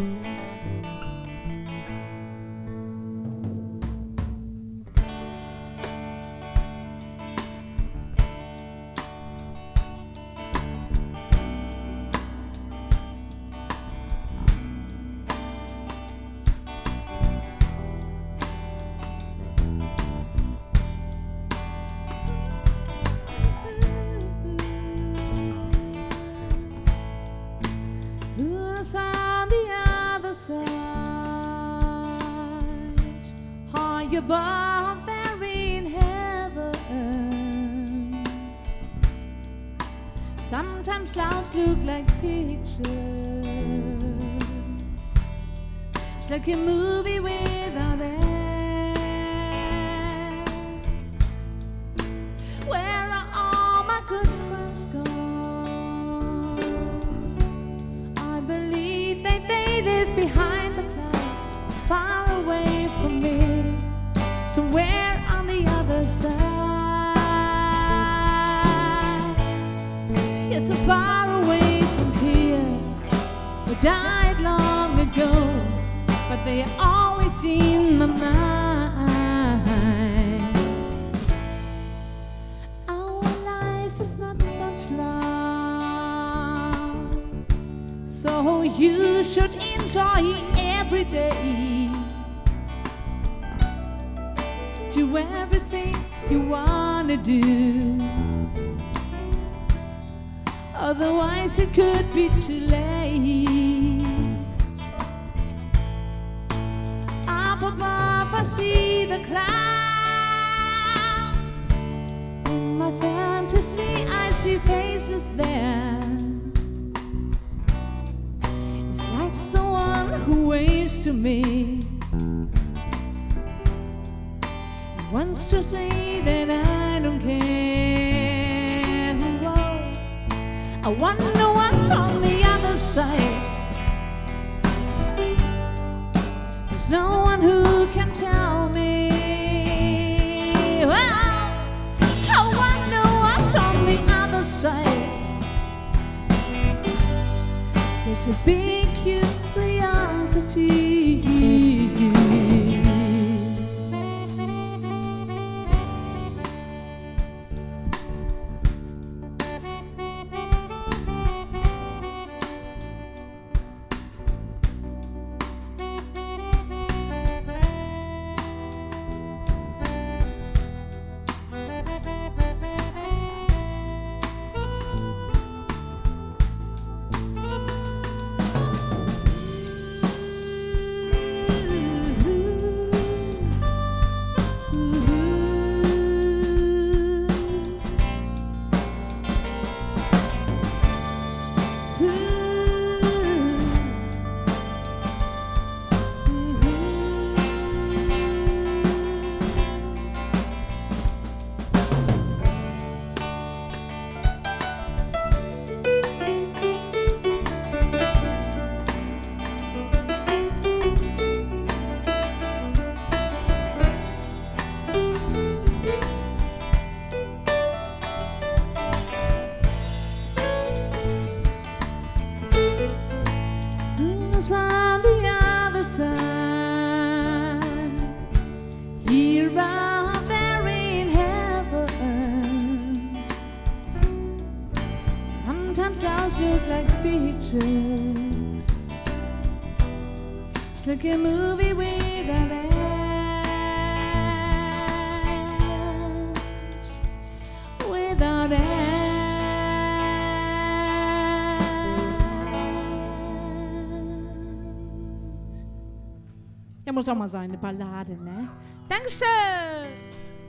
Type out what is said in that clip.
Who's Above there in heaven. Sometimes lives look like pictures. It's like a movie without end. Where are all my good friends gone? I believe that they live behind on the other side. So far away from here, died long ago, but they are always in my mind. Our life is not such long, so you should enjoy every day. Do everything you wanna do. Otherwise, it could be too late. Up above, I see the clouds. In my fantasy, I see faces there. It's like someone who waves to me. Wants to say that I don't care. Whoa. I wonder what's on the other side. There's no one who can tell me. I wonder what's on the other side. It's a big Sometimes lives look like pictures. It's like a movie without end. Without end. Ja muss auch mal sein, eine Ballade, ne? Dankeschön!